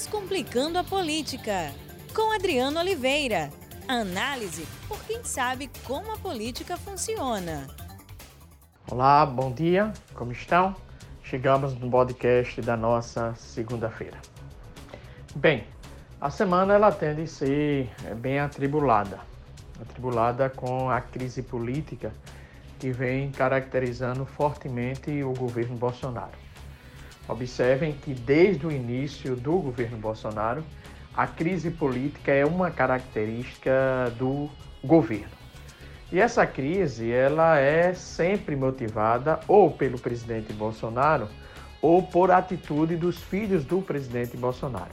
Descomplicando a Política, com Adriano Oliveira. Análise por quem sabe como a política funciona. Olá, bom dia, como estão? Chegamos no podcast da nossa segunda-feira. Bem, a semana ela tende a ser é, bem atribulada atribulada com a crise política que vem caracterizando fortemente o governo Bolsonaro. Observem que desde o início do governo Bolsonaro, a crise política é uma característica do governo. E essa crise, ela é sempre motivada ou pelo presidente Bolsonaro ou por atitude dos filhos do presidente Bolsonaro.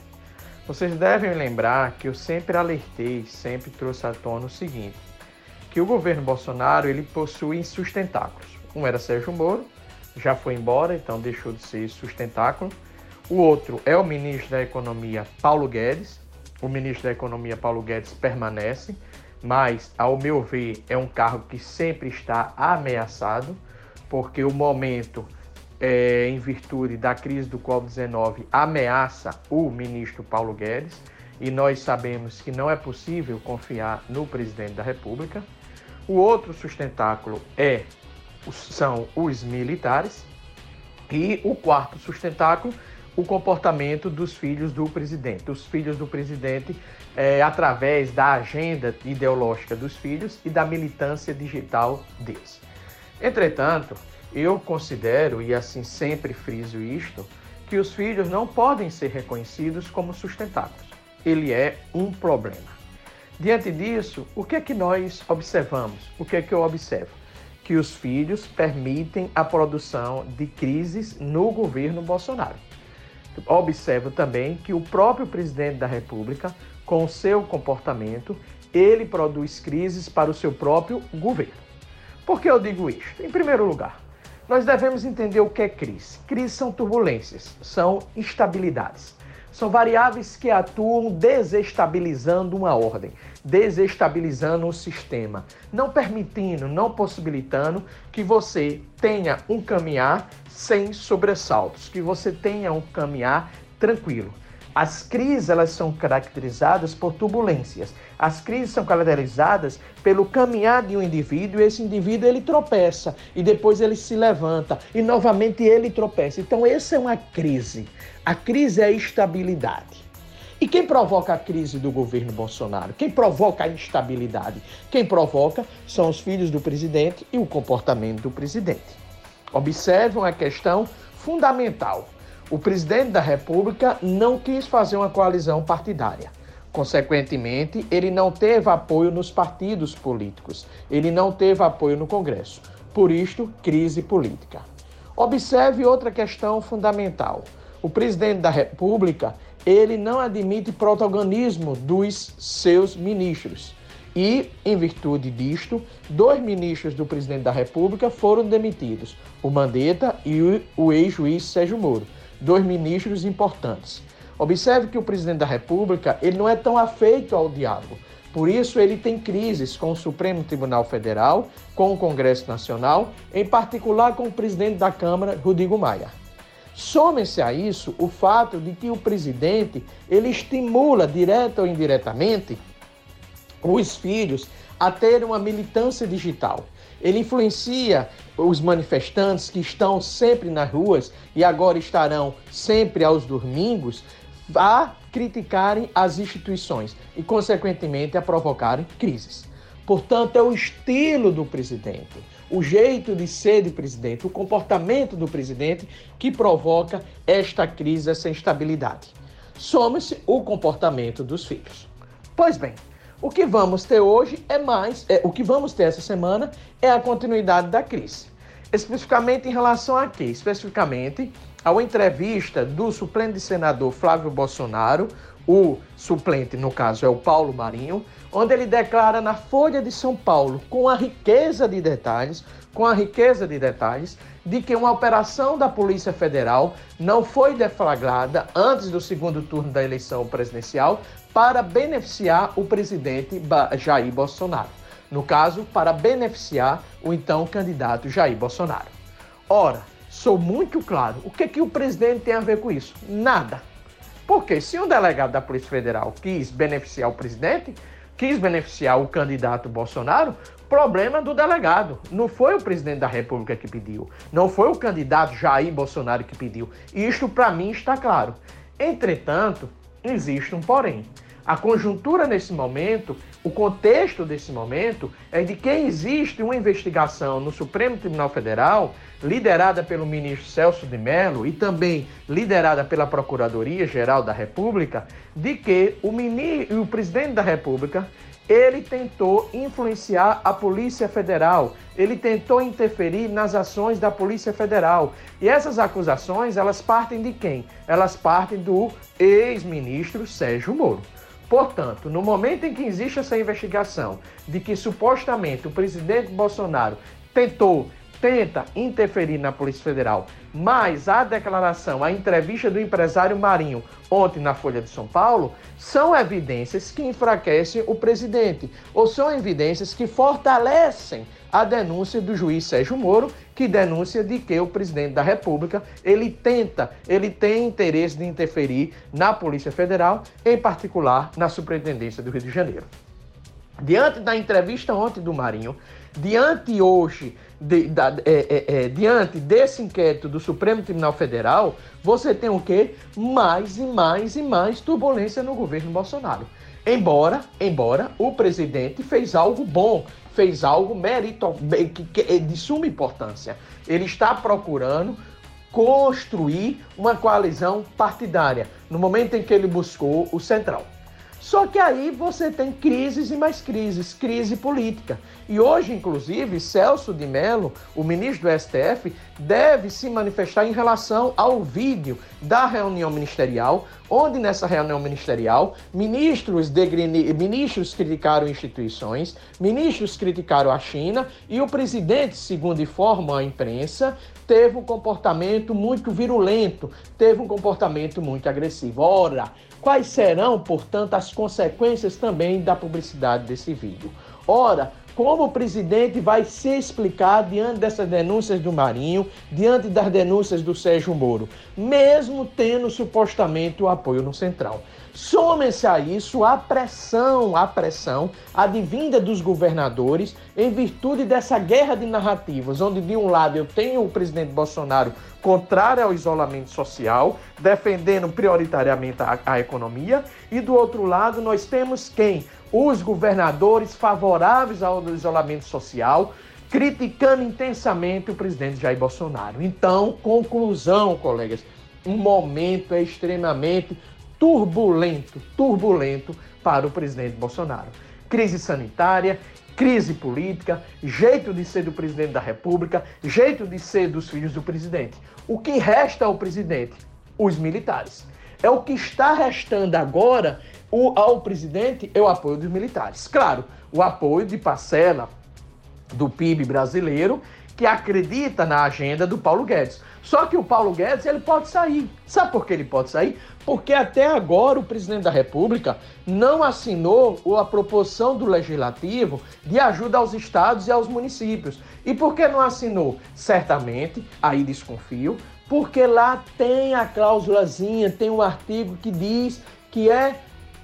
Vocês devem lembrar que eu sempre alertei, sempre trouxe à tona o seguinte, que o governo Bolsonaro ele possui sustentáculos. Um era Sérgio Moro, já foi embora, então deixou de ser sustentáculo. O outro é o ministro da Economia, Paulo Guedes. O ministro da Economia, Paulo Guedes, permanece, mas, ao meu ver, é um cargo que sempre está ameaçado, porque o momento, é, em virtude da crise do Covid-19, ameaça o ministro Paulo Guedes, e nós sabemos que não é possível confiar no presidente da República. O outro sustentáculo é são os militares. E o quarto sustentáculo, o comportamento dos filhos do presidente. Os filhos do presidente, é, através da agenda ideológica dos filhos e da militância digital deles. Entretanto, eu considero, e assim sempre friso isto, que os filhos não podem ser reconhecidos como sustentáculos. Ele é um problema. Diante disso, o que é que nós observamos? O que é que eu observo? Que os filhos permitem a produção de crises no governo Bolsonaro. Observo também que o próprio presidente da República, com seu comportamento, ele produz crises para o seu próprio governo. Por que eu digo isto? Em primeiro lugar, nós devemos entender o que é crise. Crises são turbulências, são instabilidades. São variáveis que atuam desestabilizando uma ordem, desestabilizando o sistema, não permitindo, não possibilitando que você tenha um caminhar sem sobressaltos, que você tenha um caminhar tranquilo. As crises elas são caracterizadas por turbulências. As crises são caracterizadas pelo caminhar de um indivíduo e esse indivíduo ele tropeça e depois ele se levanta e novamente ele tropeça. Então essa é uma crise. A crise é a estabilidade. E quem provoca a crise do governo Bolsonaro? Quem provoca a instabilidade? Quem provoca são os filhos do presidente e o comportamento do presidente. Observam a questão fundamental. O presidente da República não quis fazer uma coalizão partidária. Consequentemente, ele não teve apoio nos partidos políticos, ele não teve apoio no Congresso. Por isto, crise política. Observe outra questão fundamental. O presidente da República, ele não admite protagonismo dos seus ministros. E, em virtude disto, dois ministros do presidente da República foram demitidos, o Mandetta e o ex-juiz Sérgio Moro, dois ministros importantes. Observe que o presidente da República, ele não é tão afeito ao diálogo. Por isso, ele tem crises com o Supremo Tribunal Federal, com o Congresso Nacional, em particular com o presidente da Câmara, Rodrigo Maia. Some-se a isso o fato de que o presidente ele estimula, direta ou indiretamente, os filhos a ter uma militância digital. Ele influencia os manifestantes que estão sempre nas ruas e agora estarão sempre aos domingos a criticarem as instituições e, consequentemente, a provocarem crises. Portanto, é o estilo do presidente, o jeito de ser do presidente, o comportamento do presidente que provoca esta crise, essa instabilidade. Soma-se o comportamento dos filhos. Pois bem, o que vamos ter hoje é mais, é, o que vamos ter essa semana é a continuidade da crise. Especificamente em relação a quê? Especificamente a uma entrevista do suplente senador Flávio Bolsonaro, o suplente, no caso, é o Paulo Marinho, onde ele declara na Folha de São Paulo, com a riqueza de detalhes, com a riqueza de detalhes, de que uma operação da Polícia Federal não foi deflagrada antes do segundo turno da eleição presidencial para beneficiar o presidente Jair Bolsonaro. No caso, para beneficiar o então candidato Jair Bolsonaro. Ora, sou muito claro, o que, que o presidente tem a ver com isso? Nada. Porque se um delegado da Polícia Federal quis beneficiar o presidente, quis beneficiar o candidato Bolsonaro, problema do delegado. Não foi o presidente da República que pediu. Não foi o candidato Jair Bolsonaro que pediu. Isto, para mim, está claro. Entretanto, existe um porém. A conjuntura nesse momento, o contexto desse momento, é de que existe uma investigação no Supremo Tribunal Federal, liderada pelo ministro Celso de Mello e também liderada pela Procuradoria-Geral da República, de que o, mini, o presidente da República ele tentou influenciar a Polícia Federal, ele tentou interferir nas ações da Polícia Federal. E essas acusações, elas partem de quem? Elas partem do ex-ministro Sérgio Moro. Portanto, no momento em que existe essa investigação de que supostamente o presidente Bolsonaro tentou tenta interferir na Polícia Federal, mas a declaração, a entrevista do empresário Marinho ontem na Folha de São Paulo, são evidências que enfraquecem o presidente, ou são evidências que fortalecem a denúncia do juiz Sérgio Moro, que denuncia de que o presidente da República, ele tenta, ele tem interesse de interferir na Polícia Federal, em particular na Superintendência do Rio de Janeiro. Diante da entrevista ontem do Marinho, diante hoje, de, da, é, é, é, diante desse inquérito do Supremo Tribunal Federal, você tem o quê? Mais e mais e mais turbulência no governo Bolsonaro. Embora, embora o presidente fez algo bom, fez algo que, é de suma importância. Ele está procurando construir uma coalizão partidária, no momento em que ele buscou o Central. Só que aí você tem crises e mais crises, crise política. E hoje, inclusive, Celso de Mello, o ministro do STF, deve se manifestar em relação ao vídeo da reunião ministerial, onde nessa reunião ministerial, ministros, degrini, ministros criticaram instituições, ministros criticaram a China e o presidente, segundo informa a imprensa, teve um comportamento muito virulento, teve um comportamento muito agressivo. Ora, quais serão, portanto, as consequências também da publicidade desse vídeo? Ora, como o presidente vai se explicar diante dessas denúncias do Marinho, diante das denúncias do Sérgio Moro, mesmo tendo supostamente o apoio no Central. Some-se a isso a pressão, a pressão advinda dos governadores em virtude dessa guerra de narrativas, onde de um lado eu tenho o presidente Bolsonaro contrário ao isolamento social, defendendo prioritariamente a, a economia, e do outro lado nós temos quem? Os governadores favoráveis ao isolamento social, criticando intensamente o presidente Jair Bolsonaro. Então, conclusão, colegas, um momento é extremamente turbulento, turbulento para o presidente Bolsonaro. Crise sanitária, crise política, jeito de ser do presidente da República, jeito de ser dos filhos do presidente. O que resta ao presidente? Os militares. É o que está restando agora o, ao presidente é o apoio dos militares. Claro, o apoio de parcela do PIB brasileiro que acredita na agenda do Paulo Guedes. Só que o Paulo Guedes ele pode sair. Sabe por que ele pode sair? Porque até agora o presidente da República não assinou a proporção do legislativo de ajuda aos estados e aos municípios. E por que não assinou? Certamente, aí desconfio, porque lá tem a cláusulazinha, tem um artigo que diz que é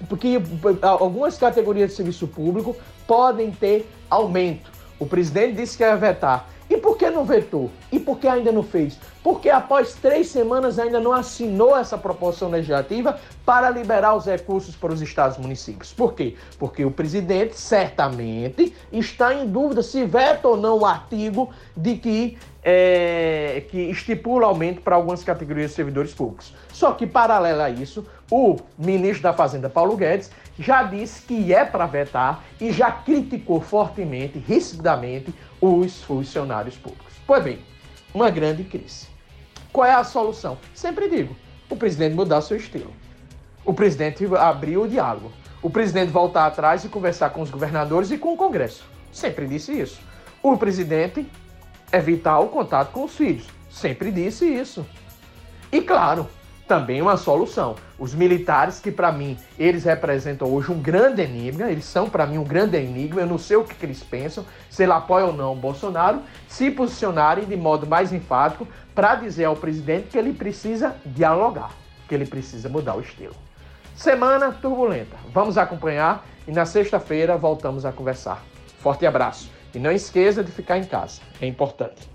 porque algumas categorias de serviço público podem ter aumento. O presidente disse que ia vetar. E por que não vetou? E por que ainda não fez? Porque após três semanas ainda não assinou essa proporção legislativa para liberar os recursos para os estados e municípios. Por quê? Porque o presidente certamente está em dúvida se veta ou não o artigo de que, é, que estipula aumento para algumas categorias de servidores públicos. Só que, paralelo a isso, o ministro da Fazenda, Paulo Guedes, já disse que é para vetar e já criticou fortemente, rispidamente, os funcionários públicos. Pois bem, uma grande crise. Qual é a solução? Sempre digo: o presidente mudar seu estilo. O presidente abrir o diálogo. O presidente voltar atrás e conversar com os governadores e com o Congresso. Sempre disse isso. O presidente evitar o contato com os filhos. Sempre disse isso. E claro, também uma solução. Os militares, que para mim eles representam hoje um grande enigma, eles são para mim um grande enigma, eu não sei o que, que eles pensam, se ele apoia ou não o Bolsonaro, se posicionarem de modo mais enfático para dizer ao presidente que ele precisa dialogar. que ele precisa mudar o estilo. Semana turbulenta. Vamos acompanhar e na sexta-feira voltamos a conversar. Forte abraço e não esqueça de ficar em casa, é importante.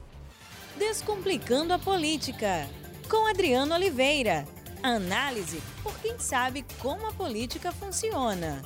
Descomplicando a política, com Adriano Oliveira. Análise por quem sabe como a política funciona.